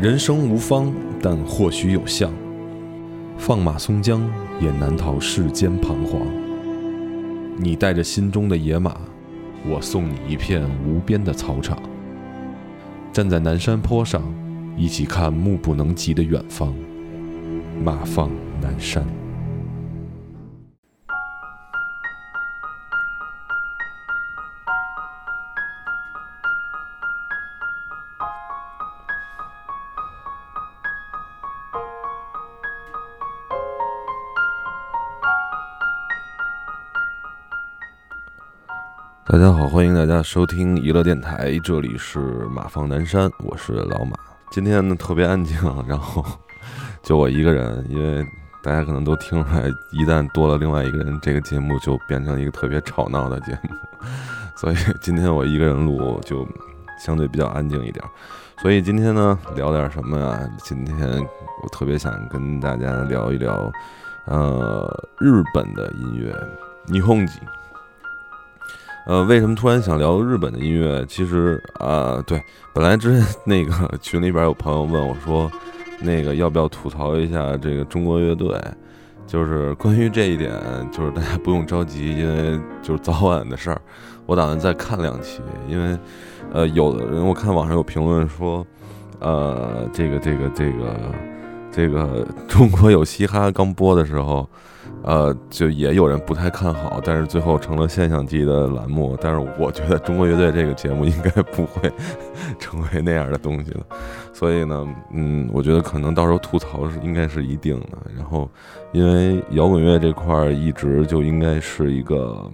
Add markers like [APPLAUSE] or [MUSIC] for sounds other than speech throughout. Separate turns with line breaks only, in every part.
人生无方，但或许有相。放马松江，也难逃世间彷徨。你带着心中的野马，我送你一片无边的草场。站在南山坡上，一起看目不能及的远方。马放南山。大家好，欢迎大家收听娱乐电台，这里是马放南山，我是老马。今天呢特别安静，然后就我一个人，因为大家可能都听出来，一旦多了另外一个人，这个节目就变成一个特别吵闹的节目。所以今天我一个人录，就相对比较安静一点。所以今天呢，聊点什么呀？今天我特别想跟大家聊一聊，呃，日本的音乐，霓虹吉。呃，为什么突然想聊日本的音乐？其实啊，对，本来之前 [LAUGHS] 那个群里边有朋友问我说，那个要不要吐槽一下这个中国乐队？就是关于这一点，就是大家不用着急，因为就是早晚的事儿。我打算再看两期，因为呃，有的人我看网上有评论说，呃，这个这个这个这个 [LAUGHS] 中国有嘻哈刚播的时候。呃，就也有人不太看好，但是最后成了现象级的栏目。但是我觉得中国乐队这个节目应该不会 [LAUGHS] 成为那样的东西了。所以呢，嗯，我觉得可能到时候吐槽是应该是一定的。然后，因为摇滚乐这块儿一直就应该是一个，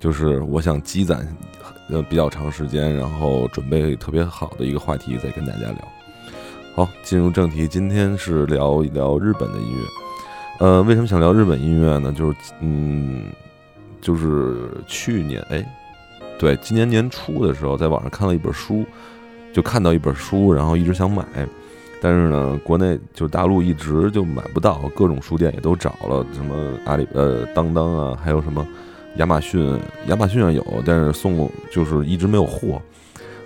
就是我想积攒呃比较长时间，然后准备特别好的一个话题再跟大家聊。好，进入正题，今天是聊一聊日本的音乐。呃，为什么想聊日本音乐呢？就是，嗯，就是去年，哎，对，今年年初的时候，在网上看了一本书，就看到一本书，然后一直想买，但是呢，国内就大陆一直就买不到，各种书店也都找了，什么阿里、呃，当当啊，还有什么亚马逊，亚马逊上有，但是送就是一直没有货。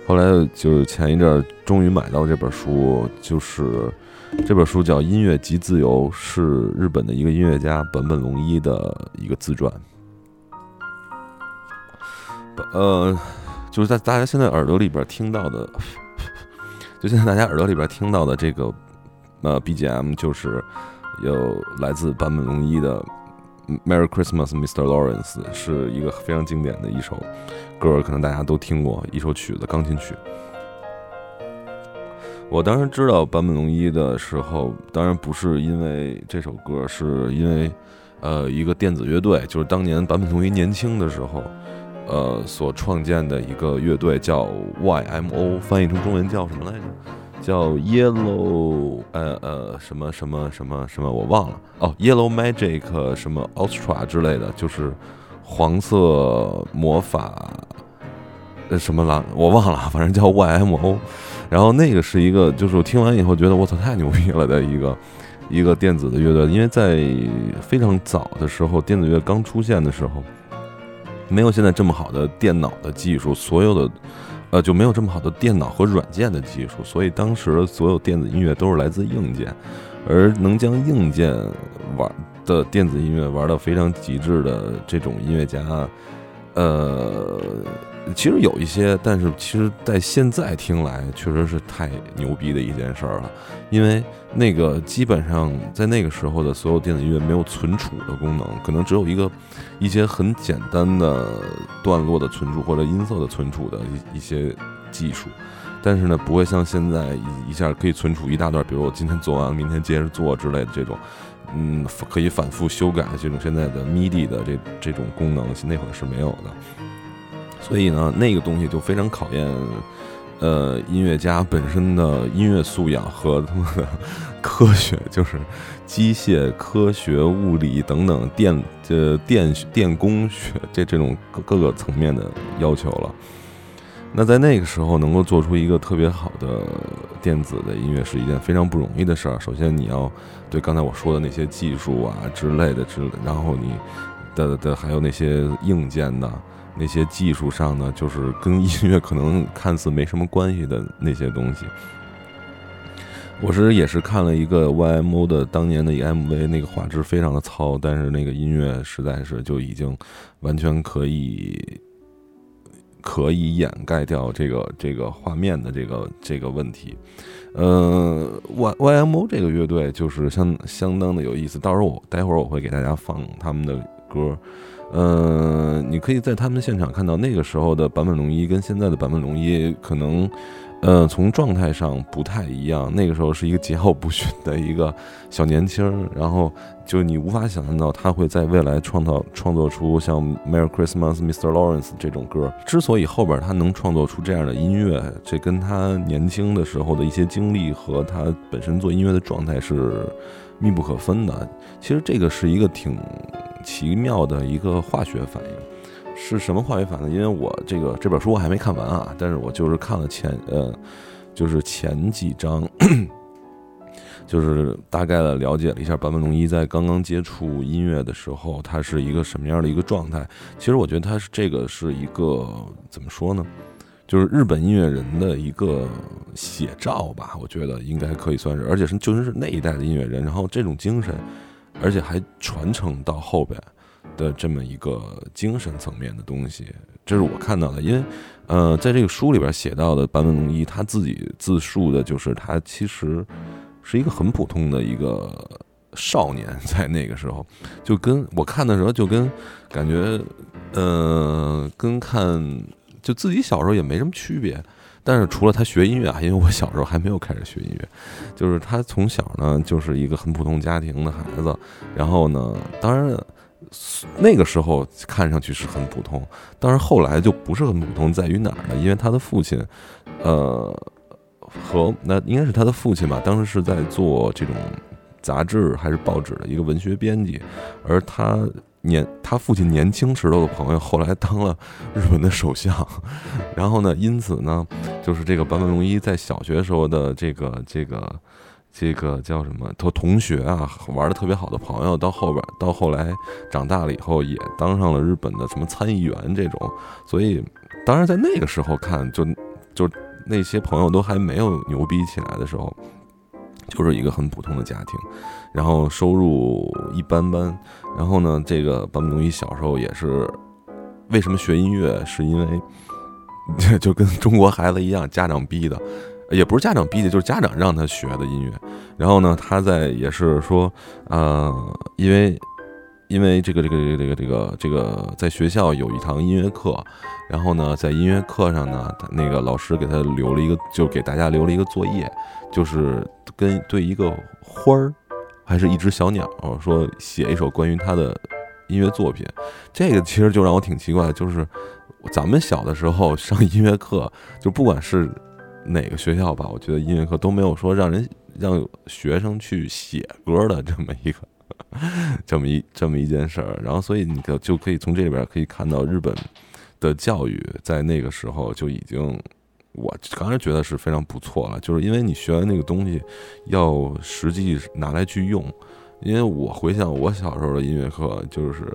后来就是前一阵儿终于买到这本书，就是。这本书叫《音乐即自由》，是日本的一个音乐家本本龙一的一个自传。呃，就是在大家现在耳朵里边听到的，[LAUGHS] 就现在大家耳朵里边听到的这个呃 BGM，就是有来自坂本龙一的《Merry Christmas, Mr. Lawrence》，是一个非常经典的一首歌，可能大家都听过，一首曲子，钢琴曲。我当时知道坂本龙一的时候，当然不是因为这首歌，是因为，呃，一个电子乐队，就是当年坂本龙一年轻的时候，呃，所创建的一个乐队叫 YMO，翻译成中文叫什么来着？叫 Yellow，呃呃，什么什么什么什么，我忘了哦，Yellow Magic 什么 Ultra 之类的，就是黄色魔法，呃，什么了，我忘了，反正叫 YMO。然后那个是一个，就是我听完以后觉得我操太牛逼了的一个一个电子的乐队，因为在非常早的时候，电子乐刚出现的时候，没有现在这么好的电脑的技术，所有的呃就没有这么好的电脑和软件的技术，所以当时所有电子音乐都是来自硬件，而能将硬件玩的电子音乐玩到非常极致的这种音乐家，呃。其实有一些，但是其实，在现在听来，确实是太牛逼的一件事儿了。因为那个基本上在那个时候的所有电子音乐没有存储的功能，可能只有一个一些很简单的段落的存储或者音色的存储的一一些技术。但是呢，不会像现在一一下可以存储一大段，比如我今天做完，明天接着做之类的这种，嗯，可以反复修改的这种现在的 MIDI 的这这种功能，那会儿是没有的。所以呢，那个东西就非常考验，呃，音乐家本身的音乐素养和他们的科学，就是机械、科学、物理等等电这电电工学这这种各个层面的要求了。那在那个时候能够做出一个特别好的电子的音乐是一件非常不容易的事儿。首先你要对刚才我说的那些技术啊之类的之，然后你的的还有那些硬件的。那些技术上的，就是跟音乐可能看似没什么关系的那些东西，我是也是看了一个 YMO 的当年的一个 MV，那个画质非常的糙，但是那个音乐实在是就已经完全可以可以掩盖掉这个这个画面的这个这个问题。呃，Y YMO 这个乐队就是相相当的有意思，到时候我待会儿我会给大家放他们的歌。呃，你可以在他们现场看到那个时候的坂本龙一跟现在的坂本龙一可能。呃，从状态上不太一样。那个时候是一个桀骜不驯的一个小年轻，然后就你无法想象到他会在未来创造创作出像《Merry Christmas, Mr. Lawrence》这种歌。之所以后边他能创作出这样的音乐，这跟他年轻的时候的一些经历和他本身做音乐的状态是密不可分的。其实这个是一个挺奇妙的一个化学反应。是什么化学反应？因为我这个这本书我还没看完啊，但是我就是看了前呃，就是前几章，[CLEARS THROAT] 就是大概的了解了一下坂本龙一在刚刚接触音乐的时候，他是一个什么样的一个状态。其实我觉得他是这个是一个怎么说呢？就是日本音乐人的一个写照吧，我觉得应该可以算是，而且是就是那一代的音乐人，然后这种精神，而且还传承到后边。的这么一个精神层面的东西，这是我看到的。因为，呃，在这个书里边写到的坂本龙一他自己自述的，就是他其实是一个很普通的一个少年，在那个时候，就跟我看的时候，就跟感觉，呃，跟看就自己小时候也没什么区别。但是除了他学音乐啊，因为我小时候还没有开始学音乐，就是他从小呢就是一个很普通家庭的孩子，然后呢，当然。那个时候看上去是很普通，但是后来就不是很普通，在于哪儿呢？因为他的父亲，呃，和那应该是他的父亲吧，当时是在做这种杂志还是报纸的一个文学编辑，而他年他父亲年轻时候的朋友后来当了日本的首相，然后呢，因此呢，就是这个坂本龙一在小学时候的这个这个。这个叫什么？同同学啊，玩的特别好的朋友，到后边到后来长大了以后，也当上了日本的什么参议员这种。所以，当然在那个时候看，就就那些朋友都还没有牛逼起来的时候，就是一个很普通的家庭，然后收入一般般。然后呢，这个坂本龙一小时候也是为什么学音乐？是因为就跟中国孩子一样，家长逼的。也不是家长逼的，就是家长让他学的音乐。然后呢，他在也是说，呃，因为因为这个这个这个这个这个在学校有一堂音乐课，然后呢，在音乐课上呢，那个老师给他留了一个，就给大家留了一个作业，就是跟对一个花儿，还是一只小鸟，说写一首关于他的音乐作品。这个其实就让我挺奇怪，就是咱们小的时候上音乐课，就不管是。哪个学校吧？我觉得音乐课都没有说让人让学生去写歌的这么一个 [LAUGHS] 这么一这么一件事儿。然后，所以你就就可以从这里边可以看到日本的教育在那个时候就已经，我刚才觉得是非常不错了。就是因为你学完那个东西，要实际拿来去用。因为我回想我小时候的音乐课，就是，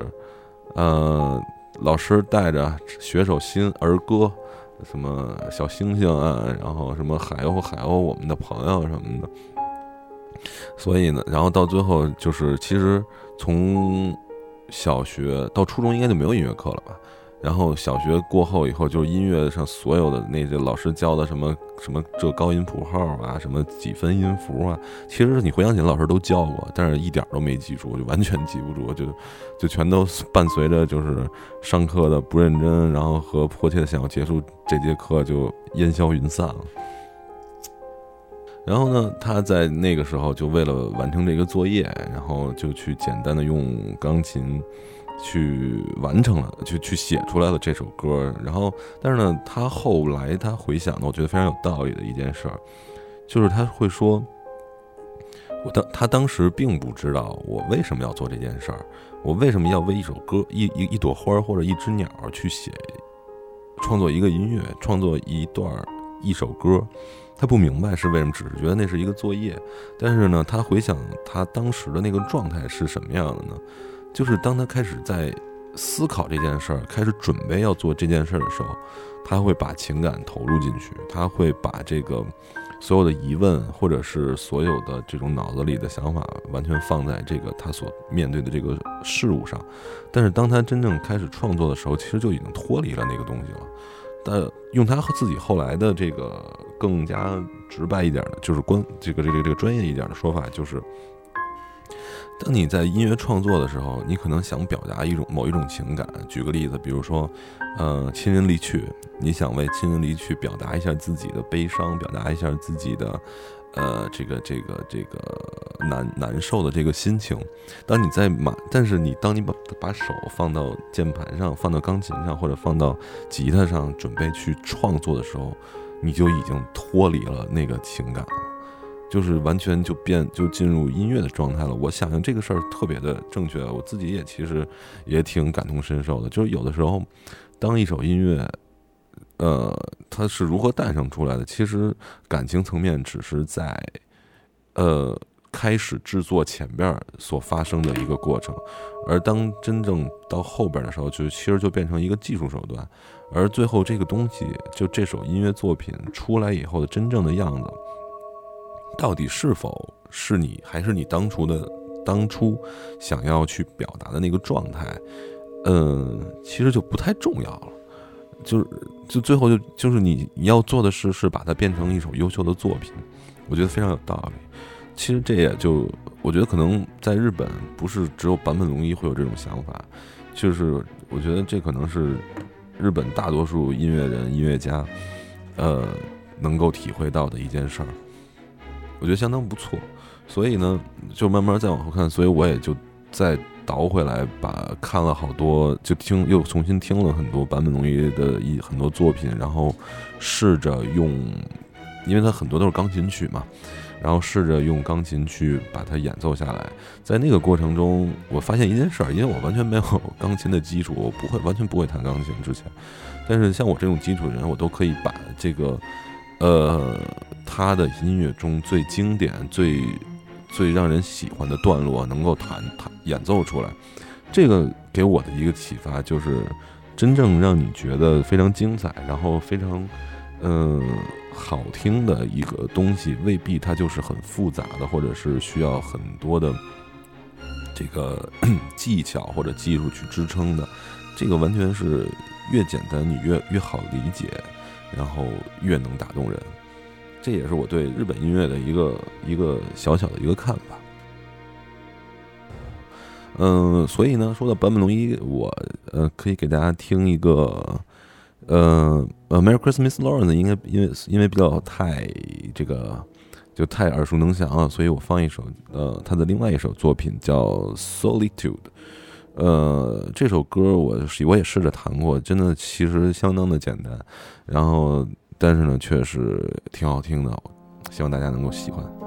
呃，老师带着学首新儿歌。什么小星星啊，然后什么海鸥海鸥，我们的朋友什么的。所以呢，然后到最后就是，其实从小学到初中应该就没有音乐课了吧？然后小学过后以后，就是音乐上所有的那些老师教的什么什么这高音谱号啊，什么几分音符啊，其实你回想起来，老师都教过，但是一点都没记住，就完全记不住，就就全都伴随着就是上课的不认真，然后和迫切的想要结束这节课就烟消云散了。然后呢，他在那个时候就为了完成这个作业，然后就去简单的用钢琴。去完成了，去去写出来了这首歌。然后，但是呢，他后来他回想的，我觉得非常有道理的一件事儿，就是他会说，我当他当时并不知道我为什么要做这件事儿，我为什么要为一首歌、一一一朵花或者一只鸟去写，创作一个音乐，创作一段儿一首歌。他不明白是为什么，只是觉得那是一个作业。但是呢，他回想他当时的那个状态是什么样的呢？就是当他开始在思考这件事儿，开始准备要做这件事儿的时候，他会把情感投入进去，他会把这个所有的疑问，或者是所有的这种脑子里的想法，完全放在这个他所面对的这个事物上。但是当他真正开始创作的时候，其实就已经脱离了那个东西了。但用他自己后来的这个更加直白一点的，就是关这个这个这个专业一点的说法，就是。当你在音乐创作的时候，你可能想表达一种某一种情感。举个例子，比如说，呃，亲人离去，你想为亲人离去表达一下自己的悲伤，表达一下自己的，呃，这个这个这个难难受的这个心情。当你在马，但是你当你把把手放到键盘上，放到钢琴上，或者放到吉他上，准备去创作的时候，你就已经脱离了那个情感了。就是完全就变就进入音乐的状态了。我想想这个事儿特别的正确，我自己也其实也挺感同身受的。就是有的时候，当一首音乐，呃，它是如何诞生出来的，其实感情层面只是在呃开始制作前边所发生的一个过程，而当真正到后边的时候，就其实就变成一个技术手段，而最后这个东西，就这首音乐作品出来以后的真正的样子。到底是否是你，还是你当初的当初想要去表达的那个状态？嗯，其实就不太重要了。就是，就最后就就是你你要做的事是把它变成一首优秀的作品。我觉得非常有道理。其实这也就我觉得可能在日本不是只有坂本龙一会有这种想法，就是我觉得这可能是日本大多数音乐人、音乐家，呃，能够体会到的一件事儿。我觉得相当不错，所以呢，就慢慢再往后看，所以我也就再倒回来，把看了好多，就听又重新听了很多坂本龙一的一很多作品，然后试着用，因为他很多都是钢琴曲嘛，然后试着用钢琴去把它演奏下来。在那个过程中，我发现一件事儿，因为我完全没有钢琴的基础，我不会完全不会弹钢琴之前，但是像我这种基础的人，我都可以把这个。呃，他的音乐中最经典、最最让人喜欢的段落，能够弹弹演奏出来，这个给我的一个启发就是，真正让你觉得非常精彩，然后非常嗯好听的一个东西，未必它就是很复杂的，或者是需要很多的这个 [CLEARS THROAT] 技巧或者技术去支撑的。这个完全是越简单，你越越好理解。然后越能打动人，这也是我对日本音乐的一个一个小小的一个看法。嗯，所以呢，说到坂本龙一，我呃可以给大家听一个，呃呃，Merry Christmas Lawrence，应该因为因为比较太这个就太耳熟能详了，所以我放一首呃他的另外一首作品叫 Solitude。呃，这首歌我我也试着弹过，真的其实相当的简单，然后但是呢，确实挺好听的，希望大家能够喜欢。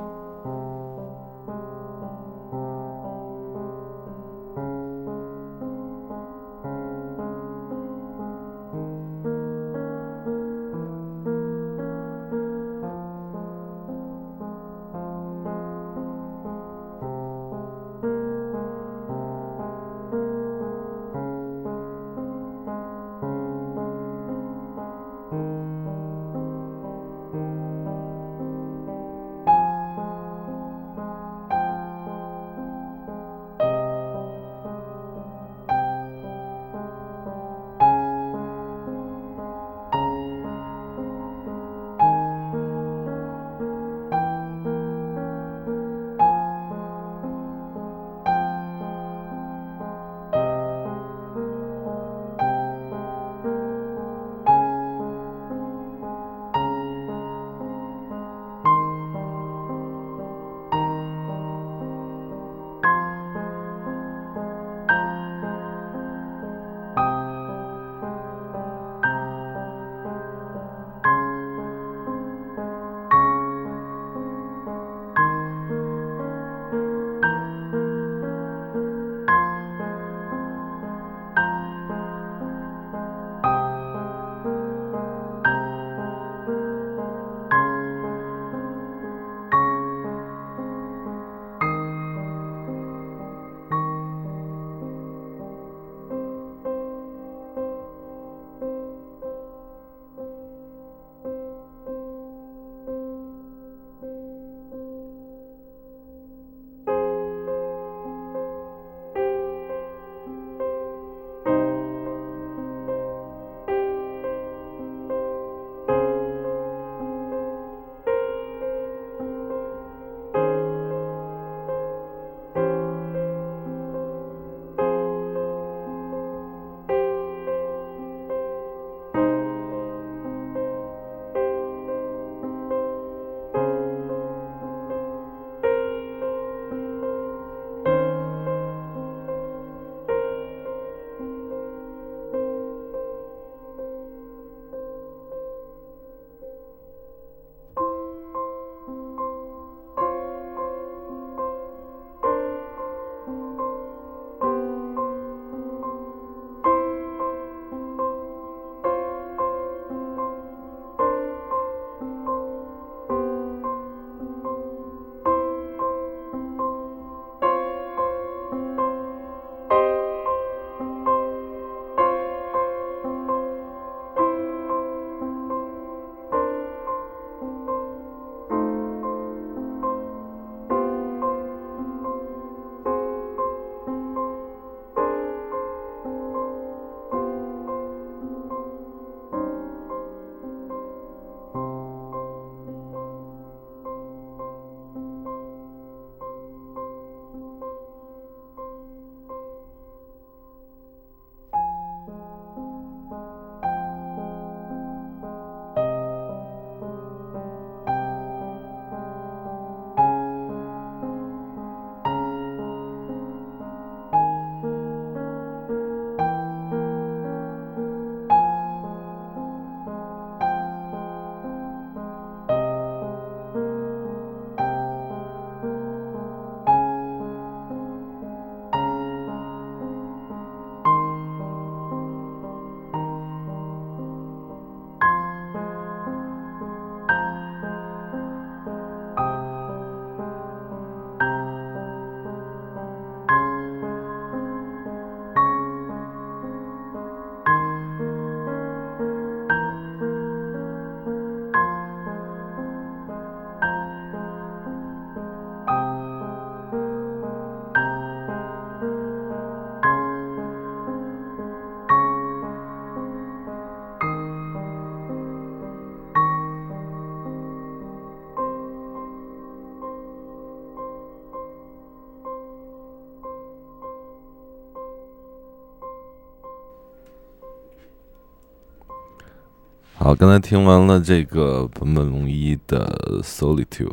好，刚才听完了这个本本龙一的《Solitude》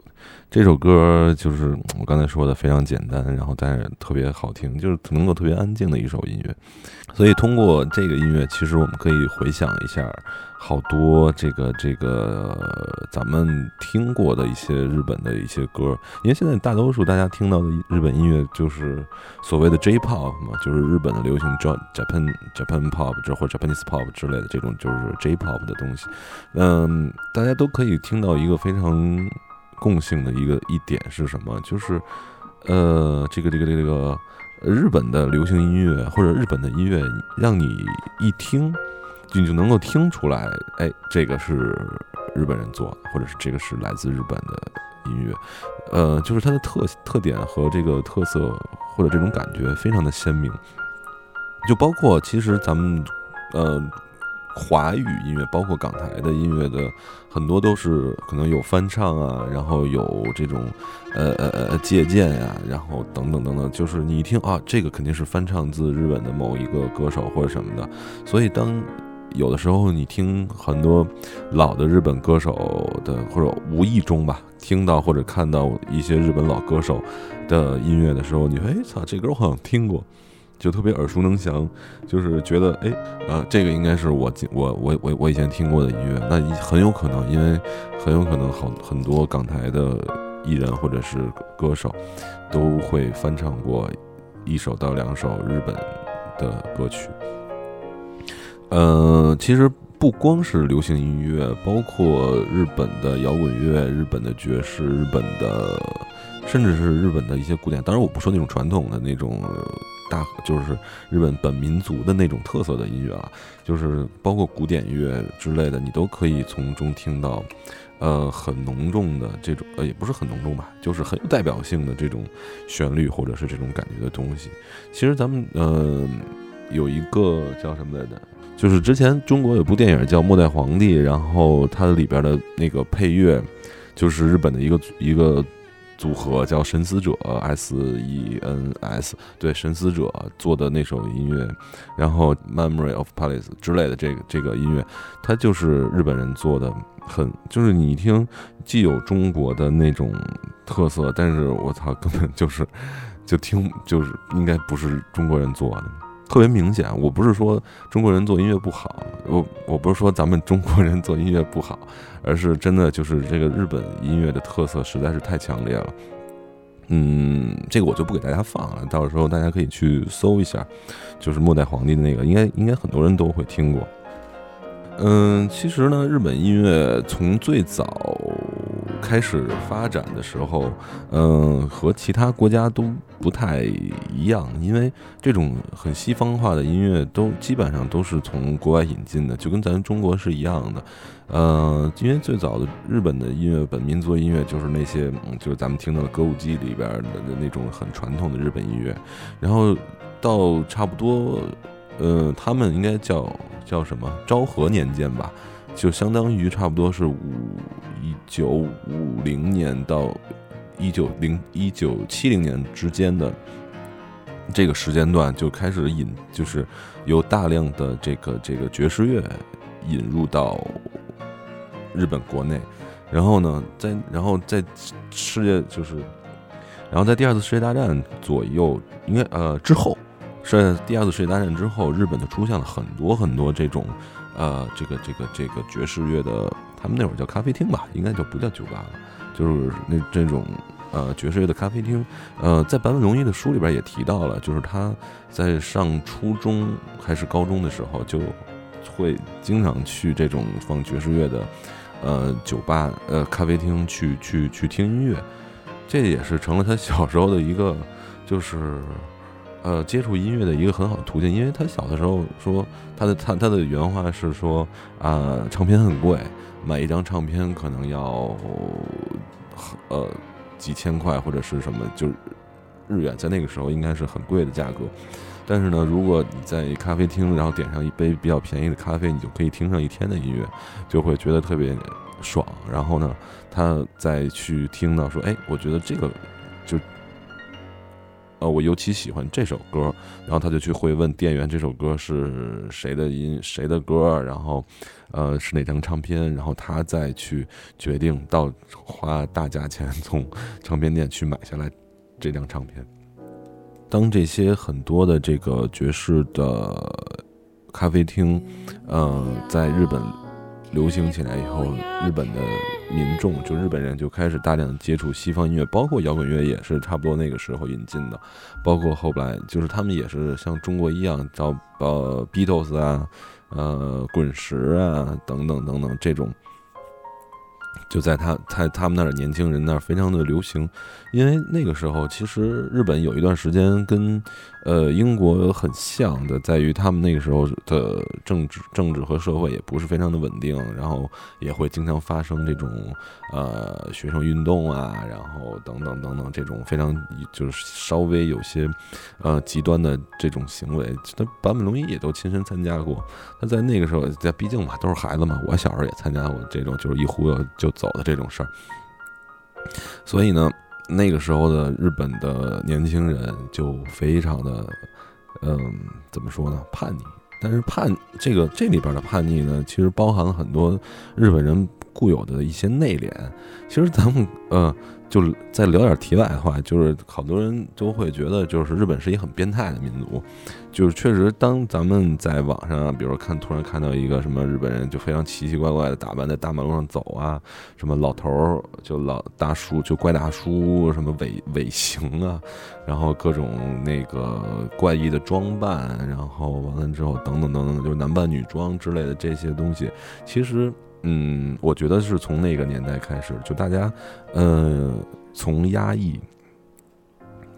这首歌，就是我刚才说的非常简单，然后但是特别好听，就是能够特别安静的一首音乐。所以通过这个音乐，其实我们可以回想一下好多这个这个咱们听过的一些日本的一些歌，因为现在大多数大家听到的日本音乐就是所谓的 J-pop 嘛，就是日本的流行 Japan Japan pop 这或者 Japanese pop 之类的这种就是 J-pop 的东西。嗯，大家都可以听到一个非常共性的一个一点是什么？就是呃，这个这个这个。日本的流行音乐或者日本的音乐，让你一听，你就能够听出来，哎，这个是日本人做的，或者是这个是来自日本的音乐，呃，就是它的特特点和这个特色或者这种感觉非常的鲜明，就包括其实咱们，呃。华语音乐，包括港台的音乐的很多都是可能有翻唱啊，然后有这种呃呃呃借鉴呀，然后等等等等，就是你一听啊，这个肯定是翻唱自日本的某一个歌手或者什么的。所以当有的时候你听很多老的日本歌手的，或者无意中吧听到或者看到一些日本老歌手的音乐的时候，你说哎操，这歌我好像听过。就特别耳熟能详，就是觉得哎，呃，这个应该是我我我我我以前听过的音乐，那很有可能，因为很有可能好很多港台的艺人或者是歌手都会翻唱过一首到两首日本的歌曲。呃，其实不光是流行音乐，包括日本的摇滚乐、日本的爵士、日本的，甚至是日本的一些古典，当然我不说那种传统的那种。大就是日本本民族的那种特色的音乐啊，就是包括古典乐之类的，你都可以从中听到，呃，很浓重的这种，呃，也不是很浓重吧，就是很有代表性的这种旋律或者是这种感觉的东西。其实咱们呃有一个叫什么来着，就是之前中国有部电影叫《末代皇帝》，然后它里边的那个配乐就是日本的一个一个。组合叫神思者 S E N S，对神思者做的那首音乐，然后 Memory of Palace 之类的这个这个音乐，它就是日本人做的，很就是你一听既有中国的那种特色，但是我操根本就是就听就是应该不是中国人做的。特别明显，我不是说中国人做音乐不好，我我不是说咱们中国人做音乐不好，而是真的就是这个日本音乐的特色实在是太强烈了。嗯，这个我就不给大家放了，到时候大家可以去搜一下，就是末代皇帝的那个，应该应该很多人都会听过。嗯，其实呢，日本音乐从最早。开始发展的时候，嗯，和其他国家都不太一样，因为这种很西方化的音乐都基本上都是从国外引进的，就跟咱中国是一样的。呃，因为最早的日本的音乐，本民族音乐就是那些，就是咱们听到的歌舞伎里边的那种很传统的日本音乐，然后到差不多，呃，他们应该叫叫什么昭和年间吧。就相当于差不多是五一九五零年到一九零一九七零年之间的这个时间段，就开始引，就是有大量的这个这个爵士乐引入到日本国内，然后呢，在然后在世界就是，然后在第二次世界大战左右，应该呃之后，是第二次世界大战之后，日本就出现了很多很多这种。呃，这个这个这个爵士乐的，他们那会儿叫咖啡厅吧，应该就不叫酒吧了，就是那这种呃爵士乐的咖啡厅。呃，在坂本龙一的书里边也提到了，就是他在上初中还是高中的时候，就会经常去这种放爵士乐的呃酒吧呃咖啡厅去去去听音乐，这也是成了他小时候的一个就是。呃，接触音乐的一个很好的途径，因为他小的时候说，他的他他的原话是说，啊，唱片很贵，买一张唱片可能要呃几千块或者是什么，就是日元，在那个时候应该是很贵的价格。但是呢，如果你在咖啡厅，然后点上一杯比较便宜的咖啡，你就可以听上一天的音乐，就会觉得特别爽。然后呢，他再去听到说，哎，我觉得这个。呃，我尤其喜欢这首歌，然后他就去会问店员这首歌是谁的音谁的歌，然后呃是哪张唱片，然后他再去决定到花大价钱从唱片店去买下来这张唱片。当这些很多的这个爵士的咖啡厅，呃，在日本流行起来以后，日本的民众就日本人就开始大量接触西方音乐，包括摇滚乐也是差不多那个时候引进的，包括后来就是他们也是像中国一样找呃 Beatles 啊，呃滚石啊等等等等这种。就在他在他们那儿年轻人那儿非常的流行，因为那个时候其实日本有一段时间跟。呃，英国很像的，在于他们那个时候的政治、政治和社会也不是非常的稳定，然后也会经常发生这种呃学生运动啊，然后等等等等这种非常就是稍微有些呃极端的这种行为。那坂本龙一也都亲身参加过。他在那个时候，在毕竟嘛都是孩子嘛，我小时候也参加过这种就是一忽悠就走的这种事儿，所以呢。那个时候的日本的年轻人就非常的，嗯，怎么说呢？叛逆。但是叛这个这里边的叛逆呢，其实包含了很多日本人固有的一些内敛。其实咱们，呃。就是再聊点题外话，就是好多人都会觉得，就是日本是一个很变态的民族。就是确实，当咱们在网上，比如说看突然看到一个什么日本人就非常奇奇怪怪的打扮，在大马路上走啊，什么老头儿就老大叔就怪大叔，什么尾尾行啊，然后各种那个怪异的装扮，然后完了之后等等等等，就是男扮女装之类的这些东西，其实。嗯，我觉得是从那个年代开始，就大家，呃，从压抑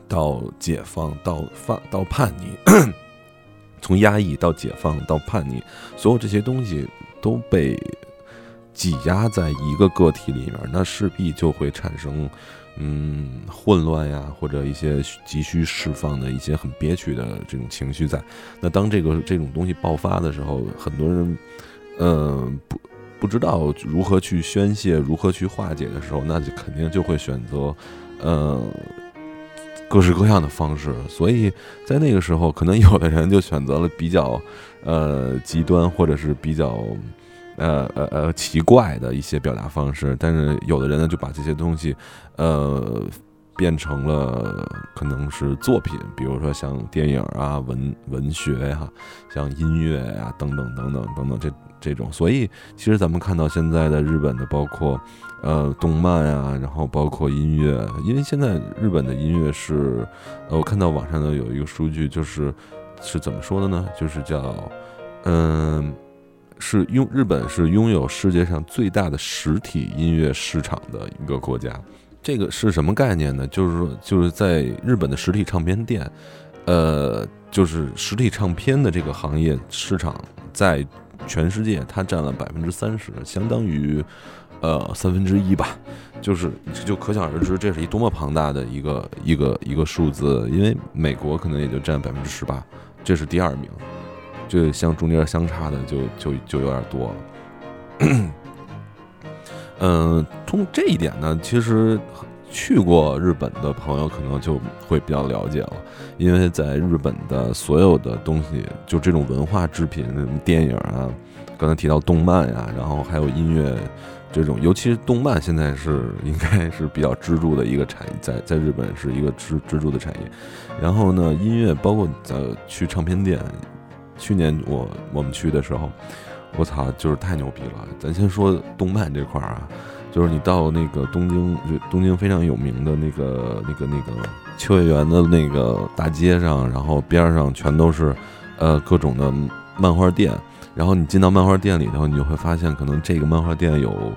到解放，到放到叛逆，[COUGHS] 从压抑到解放到叛逆，所有这些东西都被挤压在一个个体里面，那势必就会产生嗯混乱呀，或者一些急需释放的一些很憋屈的这种情绪在。那当这个这种东西爆发的时候，很多人，嗯，不。不知道如何去宣泄，如何去化解的时候，那就肯定就会选择，呃，各式各样的方式。所以在那个时候，可能有的人就选择了比较，呃，极端或者是比较，呃呃呃奇怪的一些表达方式。但是有的人呢，就把这些东西，呃。变成了可能是作品，比如说像电影啊、文文学呀、像音乐呀等等等等等等这这种。所以，其实咱们看到现在的日本的，包括呃动漫呀，然后包括音乐，因为现在日本的音乐是，呃，我看到网上呢有一个数据，就是是怎么说的呢？就是叫嗯，是拥日本是拥有世界上最大的实体音乐市场的一个国家。这个是什么概念呢？就是说，就是在日本的实体唱片店，呃，就是实体唱片的这个行业市场，在全世界它占了百分之三十，相当于呃三分之一吧。就是就可想而知，这是一多么庞大的一个一个一个数字。因为美国可能也就占百分之十八，这是第二名，就像中间相差的就就就有点多了。嗯，通过这一点呢，其实去过日本的朋友可能就会比较了解了，因为在日本的所有的东西，就这种文化制品，电影啊，刚才提到动漫呀，然后还有音乐，这种尤其是动漫，现在是应该是比较支柱的一个产业，在在日本是一个支支柱的产业。然后呢，音乐包括呃去唱片店，去年我我们去的时候。我操，就是太牛逼了！咱先说动漫这块儿啊，就是你到那个东京，就东京非常有名的那个、那个、那个秋叶原的那个大街上，然后边上全都是呃各种的漫画店。然后你进到漫画店里头，你就会发现，可能这个漫画店有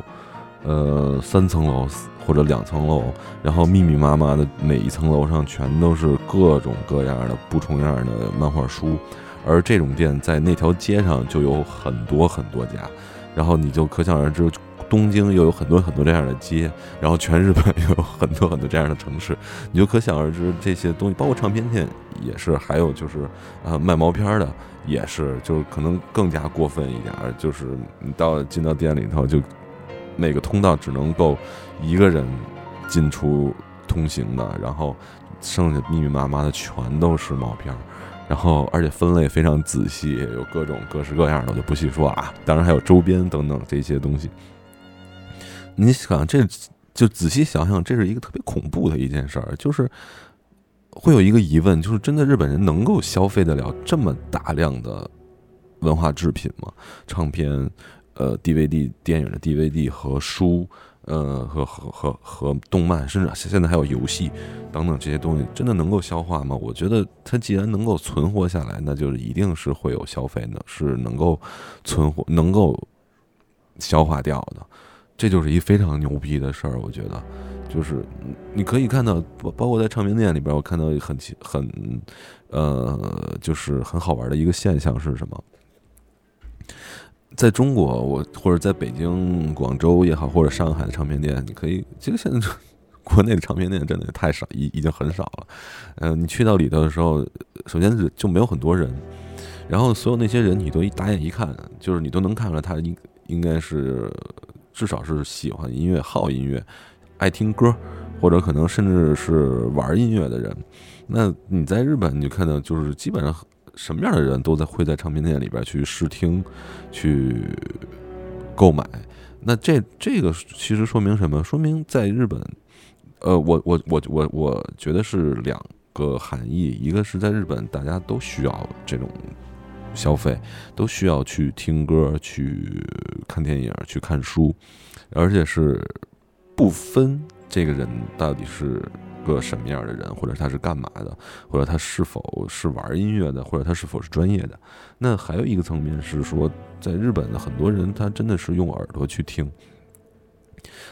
呃三层楼或者两层楼，然后密密麻麻的每一层楼上全都是各种各样的不重样的漫画书。而这种店在那条街上就有很多很多家，然后你就可想而知，东京又有很多很多这样的街，然后全日本 [LAUGHS] 又有很多很多这样的城市，你就可想而知这些东西，包括唱片店也是，还有就是啊卖毛片的也是，就是可能更加过分一点，就是你到进到店里头，就每个通道只能够一个人进出。通行的，然后剩下密密麻麻的全都是毛片儿，然后而且分类非常仔细，有各种各式各样的，我就不细说啊。当然还有周边等等这些东西。你想，这就仔细想想，这是一个特别恐怖的一件事儿，就是会有一个疑问，就是真的日本人能够消费得了这么大量的文化制品吗？唱片、呃 DVD、电影的 DVD 和书。呃，和和和和动漫，甚至现在还有游戏等等这些东西，真的能够消化吗？我觉得它既然能够存活下来，那就是一定是会有消费的，是能够存活、能够消化掉的。这就是一非常牛逼的事儿。我觉得，就是你可以看到，包包括在唱片店里边，我看到很很呃，就是很好玩的一个现象是什么？在中国，我或者在北京、广州也好，或者上海的唱片店，你可以，其实现在国内的唱片店真的太少，已已经很少了。嗯，你去到里头的时候，首先是就没有很多人，然后所有那些人，你都一打眼一看，就是你都能看出来，他应应该是至少是喜欢音乐、好音乐、爱听歌，或者可能甚至是玩音乐的人。那你在日本，你就看到就是基本上。什么样的人都在会在唱片店里边去试听，去购买。那这这个其实说明什么？说明在日本，呃，我我我我我觉得是两个含义。一个是在日本，大家都需要这种消费，都需要去听歌、去看电影、去看书，而且是不分这个人到底是。个什么样的人，或者他是干嘛的，或者他是否是玩音乐的，或者他是否是专业的？那还有一个层面是说，在日本的很多人，他真的是用耳朵去听。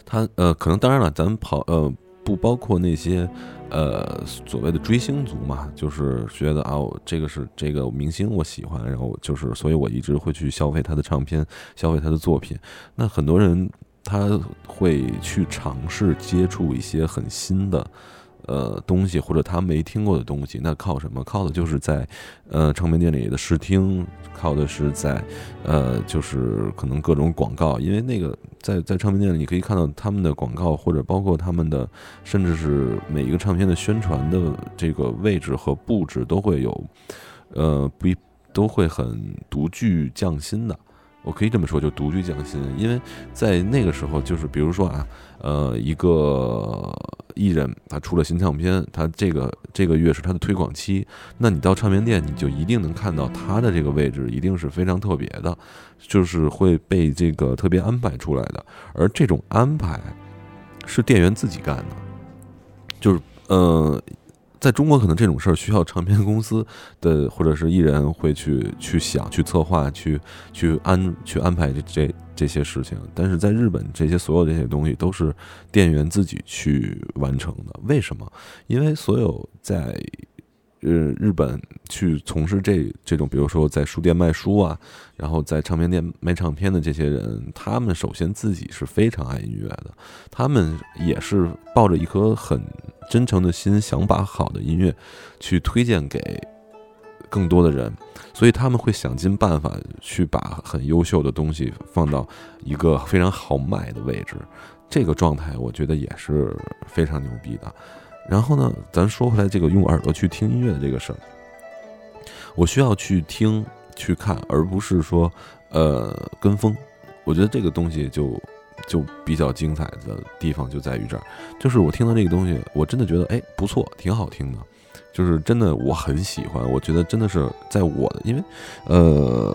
他呃，可能当然了，咱们跑呃，不包括那些呃所谓的追星族嘛，就是觉得啊，这个是这个明星我喜欢，然后就是，所以我一直会去消费他的唱片，消费他的作品。那很多人他会去尝试接触一些很新的。呃，东西或者他没听过的东西，那靠什么？靠的就是在，呃，唱片店里的试听，靠的是在，呃，就是可能各种广告，因为那个在在唱片店里，你可以看到他们的广告，或者包括他们的，甚至是每一个唱片的宣传的这个位置和布置都会有，呃，不一都会很独具匠心的。我可以这么说，就独具匠心，因为在那个时候，就是比如说啊，呃，一个艺人他出了新唱片，他这个这个月是他的推广期，那你到唱片店，你就一定能看到他的这个位置，一定是非常特别的，就是会被这个特别安排出来的，而这种安排是店员自己干的，就是呃。在中国，可能这种事儿需要唱片公司的或者是艺人会去去想、去策划、去去安、去安排这这这些事情。但是在日本，这些所有这些东西都是店员自己去完成的。为什么？因为所有在。呃，日本去从事这这种，比如说在书店卖书啊，然后在唱片店卖唱片的这些人，他们首先自己是非常爱音乐的，他们也是抱着一颗很真诚的心，想把好的音乐去推荐给更多的人，所以他们会想尽办法去把很优秀的东西放到一个非常好卖的位置，这个状态我觉得也是非常牛逼的。然后呢，咱说回来，这个用耳朵去听音乐的这个事儿，我需要去听、去看，而不是说，呃，跟风。我觉得这个东西就就比较精彩的地方就在于这儿，就是我听到这个东西，我真的觉得，哎，不错，挺好听的。就是真的，我很喜欢。我觉得真的是在我的，因为，呃，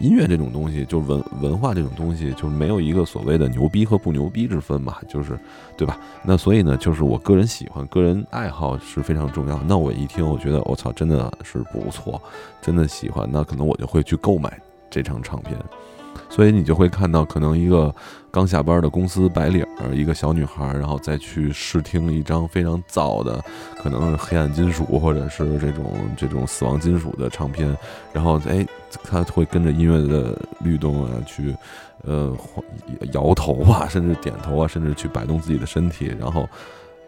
音乐这种东西，就是文文化这种东西，就是没有一个所谓的牛逼和不牛逼之分嘛，就是，对吧？那所以呢，就是我个人喜欢，个人爱好是非常重要。那我一听，我觉得我操，真的是不错，真的喜欢，那可能我就会去购买这张唱片。所以你就会看到，可能一个刚下班的公司白领儿，一个小女孩，然后再去试听一张非常燥的，可能是黑暗金属或者是这种这种死亡金属的唱片，然后哎，他会跟着音乐的律动啊，去呃摇头啊，甚至点头啊，甚至去摆动自己的身体，然后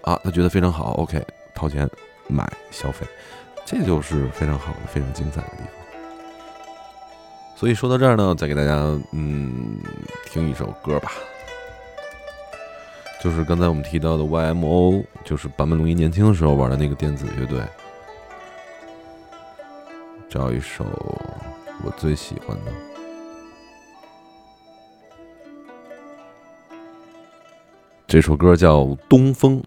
啊，他觉得非常好，OK，掏钱买消费，这就是非常好的、非常精彩的地方。所以说到这儿呢，再给大家嗯听一首歌吧。就是刚才我们提到的 YMO，就是坂本龙一年轻的时候玩的那个电子乐队。找一首我最喜欢的，这首歌叫《东风》。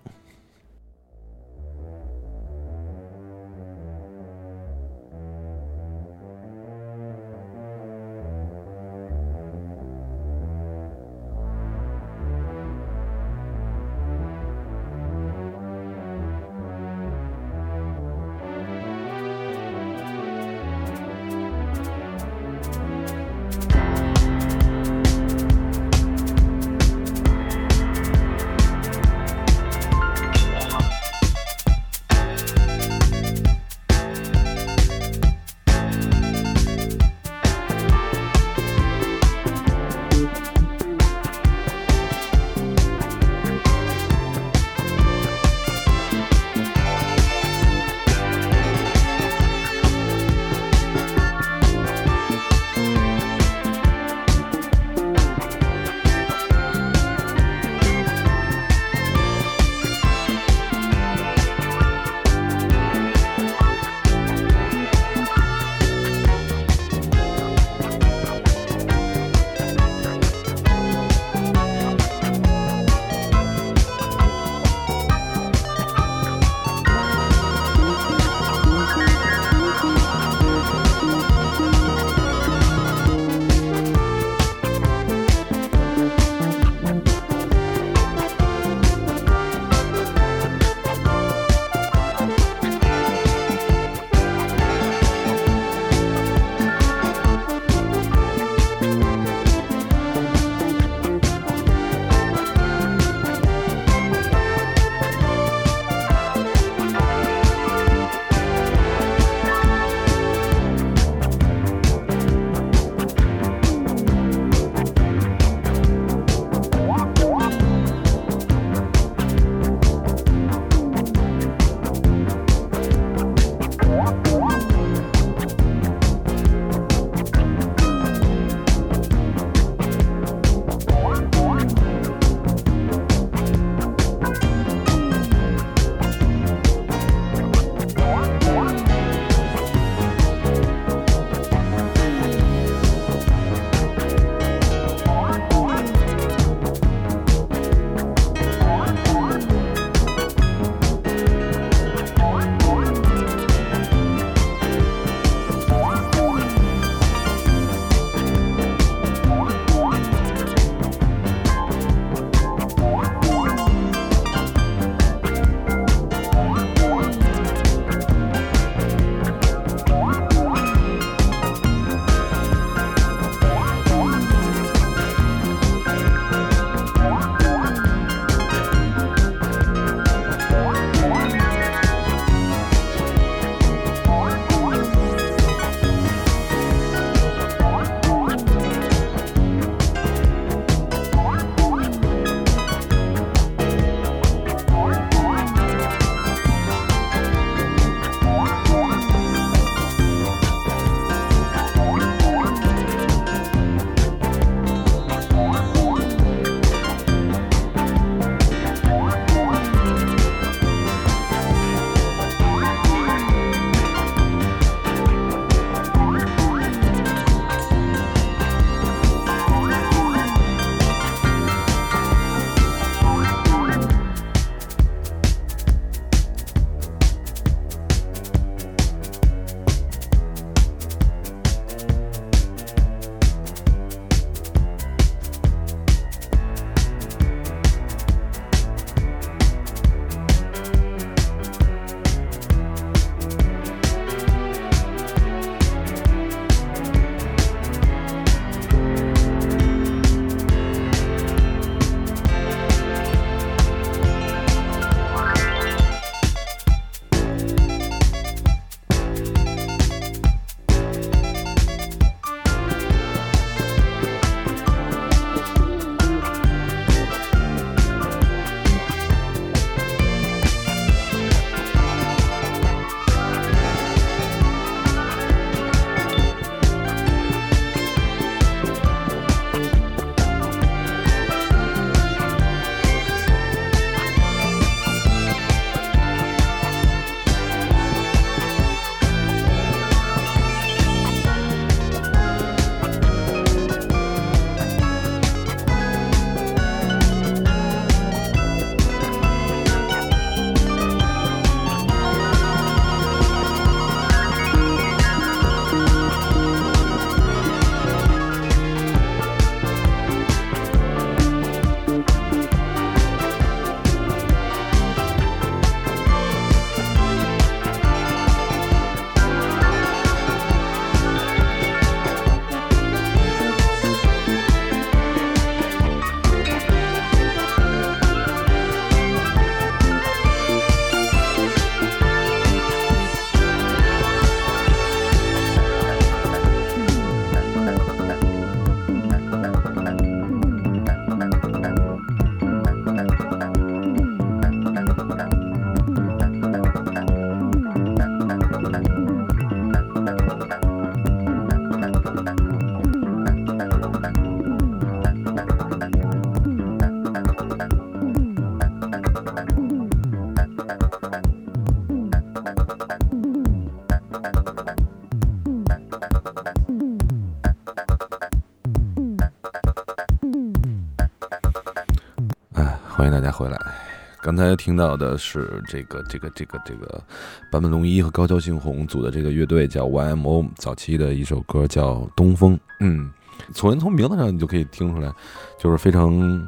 才听到的是这个这个这个这个坂本龙一和高桥幸宏组的这个乐队叫 YMO，早期的一首歌叫《东风》。嗯，从从名字上你就可以听出来，就是非常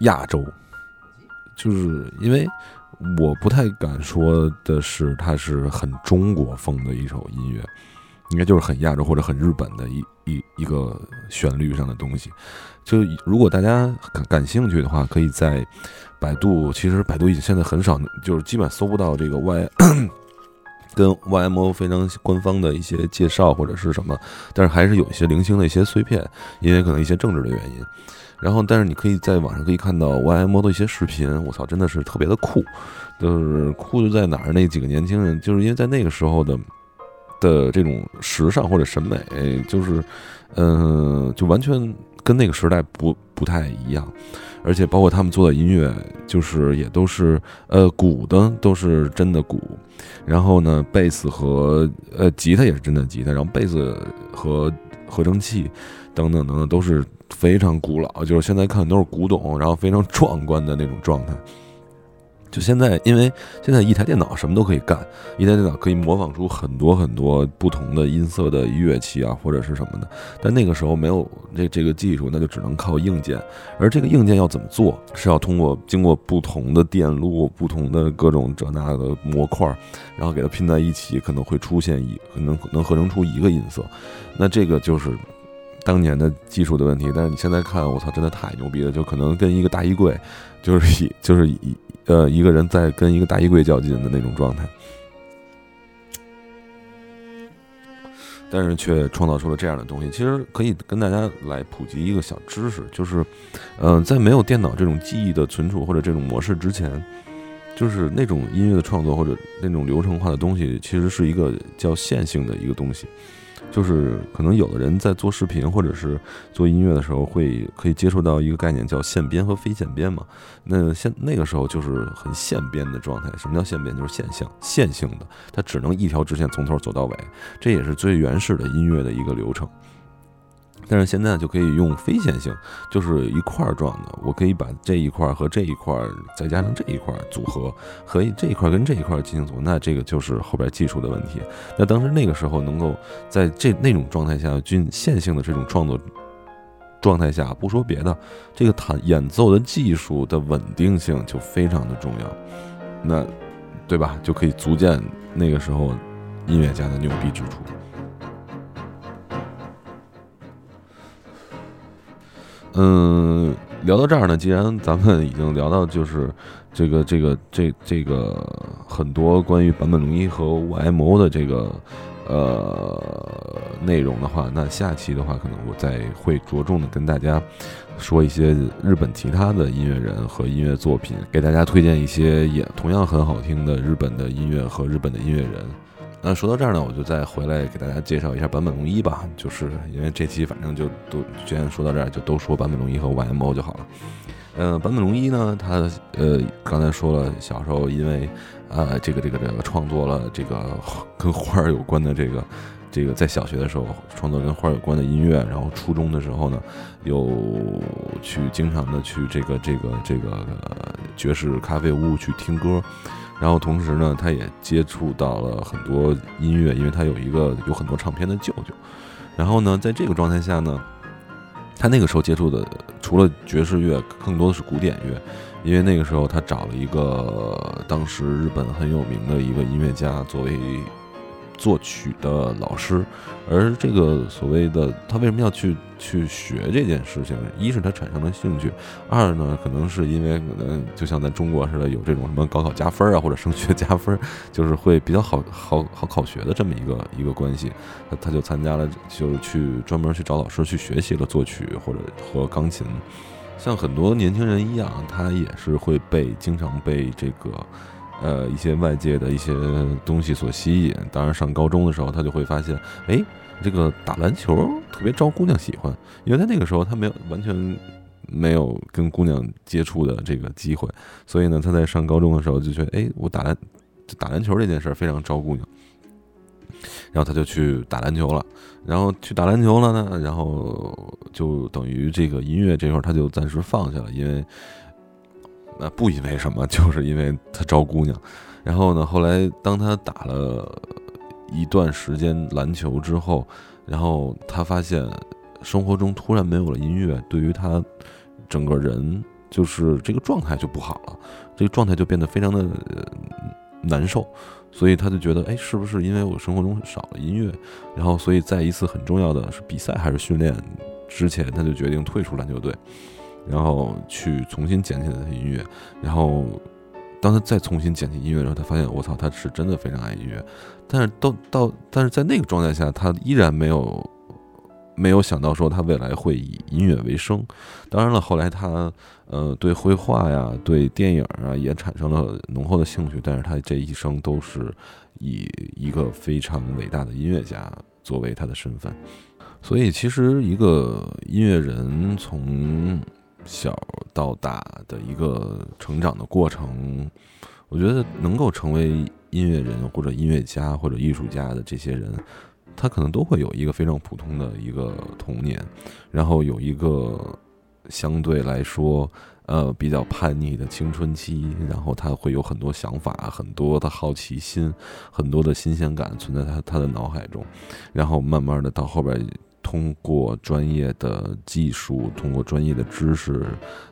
亚洲，就是因为我不太敢说的是它是很中国风的一首音乐。应该就是很亚洲或者很日本的一一一个旋律上的东西。就如果大家感感兴趣的话，可以在百度，其实百度已经现在很少，就是基本搜不到这个 Y [CLEARS THROAT] 跟 YMO 非常官方的一些介绍或者是什么，但是还是有一些零星的一些碎片，因为可能一些政治的原因。然后，但是你可以在网上可以看到 YMO 的一些视频，我操，真的是特别的酷。就是酷就在哪儿？那几个年轻人，就是因为在那个时候的。的这种时尚或者审美，就是，嗯，就完全跟那个时代不不太一样，而且包括他们做的音乐，就是也都是，呃，鼓的都是真的鼓，然后呢，贝斯和呃吉他也是真的吉他，然后贝斯和合成器等等等等都是非常古老，就是现在看都是古董，然后非常壮观的那种状态。就现在，因为现在一台电脑什么都可以干，一台电脑可以模仿出很多很多不同的音色的乐器啊，或者是什么的。但那个时候没有这这个技术，那就只能靠硬件。而这个硬件要怎么做，是要通过经过不同的电路、不同的各种这那的模块，然后给它拼在一起，可能会出现一能能合成出一个音色。那这个就是当年的技术的问题。但是你现在看，我操，真的太牛逼了！就可能跟一个大衣柜，就是一就是一。呃，一个人在跟一个大衣柜较劲的那种状态，但是却创造出了这样的东西。其实可以跟大家来普及一个小知识，就是，嗯，在没有电脑这种记忆的存储或者这种模式之前，就是那种音乐的创作或者那种流程化的东西，其实是一个叫线性的一个东西。就是可能有的人在做视频或者是做音乐的时候，会可以接触到一个概念叫线编和非线编嘛。那现那个时候就是很线编的状态。什么叫线编？就是线性、线性的，它只能一条直线从头走到尾。这也是最原始的音乐的一个流程。但是现在就可以用非线性，就是一块儿状的。我可以把这一块和这一块再加上这一块组合，和这一块跟这一块进行组合，那这个就是后边技术的问题。那当时那个时候能够在这那种状态下，均线性的这种创作状态下，不说别的，这个弹演奏的技术的稳定性就非常的重要。那对吧？就可以足见那个时候音乐家的牛逼之处。嗯，聊到这儿呢，既然咱们已经聊到就是这个这个这这个很多关于坂本龙一和五 M O 的这个呃内容的话，那下期的话，可能我再会着重的跟大家说一些日本其他的音乐人和音乐作品，给大家推荐一些也同样很好听的日本的音乐和日本的音乐人。那说到这儿呢，我就再回来给大家介绍一下坂本龙一吧。就是因为这期反正就都既然说到这儿，就都说坂本龙一和 YMO 就好了。嗯，坂本龙一呢，他呃刚才说了，小时候因为呃这个这个这个创作了这个跟花儿有关的这个这个在小学的时候创作跟花儿有关的音乐，然后初中的时候呢，又去经常的去这个这个这个爵士咖啡屋去听歌。然后同时呢，他也接触到了很多音乐，因为他有一个有很多唱片的舅舅。然后呢，在这个状态下呢，他那个时候接触的除了爵士乐，更多的是古典乐，因为那个时候他找了一个当时日本很有名的一个音乐家作为。作曲的老师，而这个所谓的他为什么要去去学这件事情？一是他产生了兴趣，二呢，可能是因为可能就像在中国似的，有这种什么高考加分啊，或者升学加分，就是会比较好好好考学的这么一个一个关系。他他就参加了，就是去专门去找老师去学习了作曲或者和钢琴。像很多年轻人一样，他也是会被经常被这个。呃，一些外界的一些东西所吸引。当然，上高中的时候，他就会发现，哎，这个打篮球特别招姑娘喜欢。因为在那个时候，他没有完全没有跟姑娘接触的这个机会，所以呢，他在上高中的时候就觉得，哎，我打篮打篮球这件事非常招姑娘。然后他就去打篮球了。然后去打篮球了呢，然后就等于这个音乐这块他就暂时放下了，因为。那不因为什么，就是因为他招姑娘。然后呢，后来当他打了一段时间篮球之后，然后他发现生活中突然没有了音乐，对于他整个人就是这个状态就不好了，这个状态就变得非常的难受。所以他就觉得，哎，是不是因为我生活中少了音乐？然后，所以在一次很重要的是比赛还是训练之前，他就决定退出篮球队。然后去重新捡起来的音乐，然后当他再重新捡起音乐的时候，他发现我操，他是真的非常爱音乐，但是到到但是在那个状态下，他依然没有没有想到说他未来会以音乐为生。当然了，后来他呃对绘画呀、对电影啊也产生了浓厚的兴趣，但是他这一生都是以一个非常伟大的音乐家作为他的身份。所以，其实一个音乐人从小到大的一个成长的过程，我觉得能够成为音乐人或者音乐家或者艺术家的这些人，他可能都会有一个非常普通的一个童年，然后有一个相对来说呃比较叛逆的青春期，然后他会有很多想法、很多的好奇心、很多的新鲜感存在他他的脑海中，然后慢慢的到后边。通过专业的技术，通过专业的知识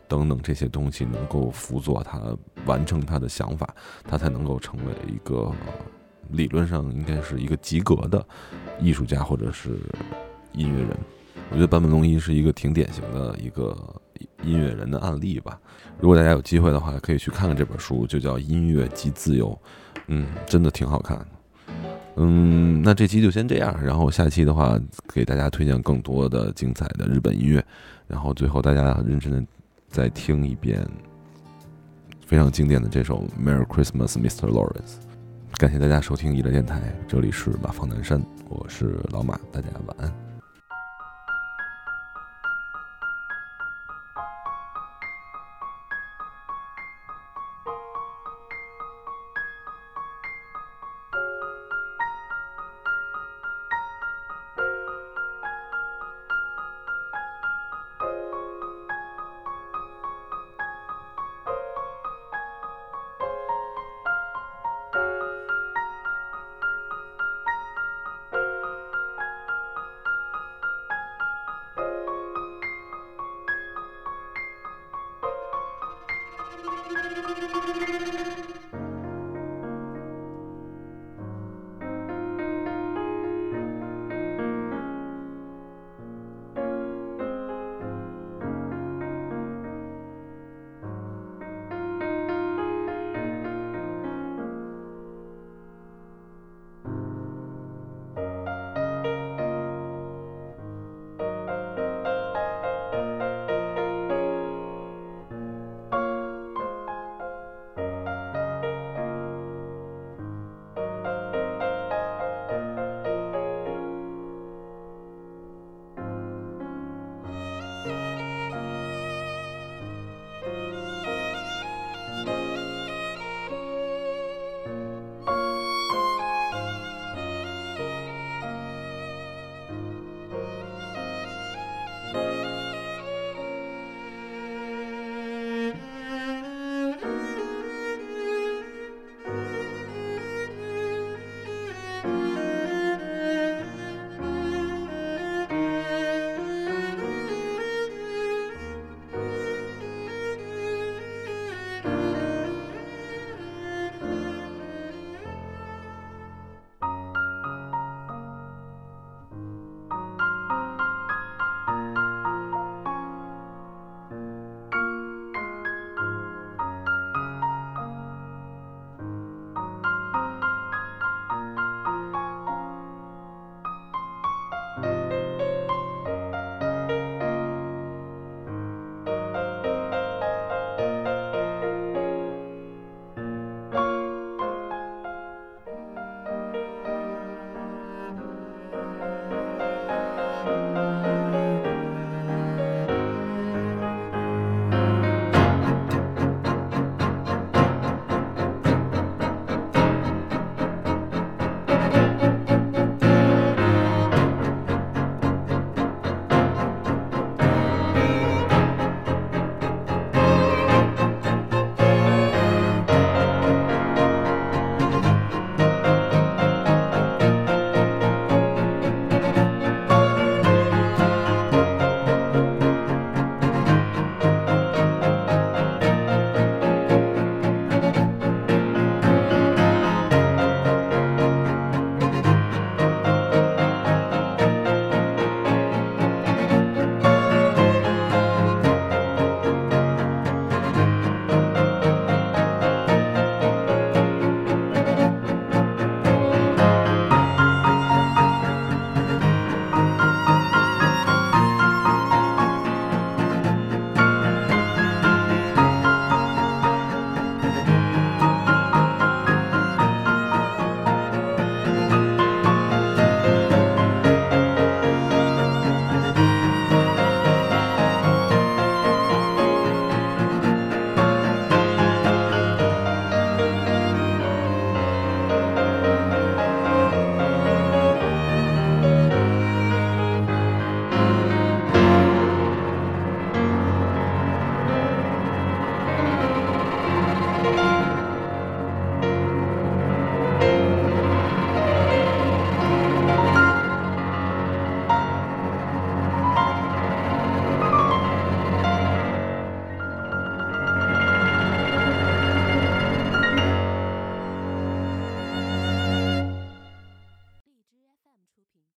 等等这些东西，能够辅佐他完成他的想法，他才能够成为一个理论上应该是一个及格的艺术家或者是音乐人。我觉得坂本龙一是一个挺典型的一个音乐人的案例吧。如果大家有机会的话，可以去看看这本书，就叫《音乐即自由》，嗯，真的挺好看。嗯，那这期就先这样，然后下期的话给大家推荐更多的精彩的日本音乐，然后最后大家认真的再听一遍非常经典的这首《Merry Christmas, Mr. Lawrence》。感谢大家收听娱乐电台，这里是马放南山，我是老马，大家晚安。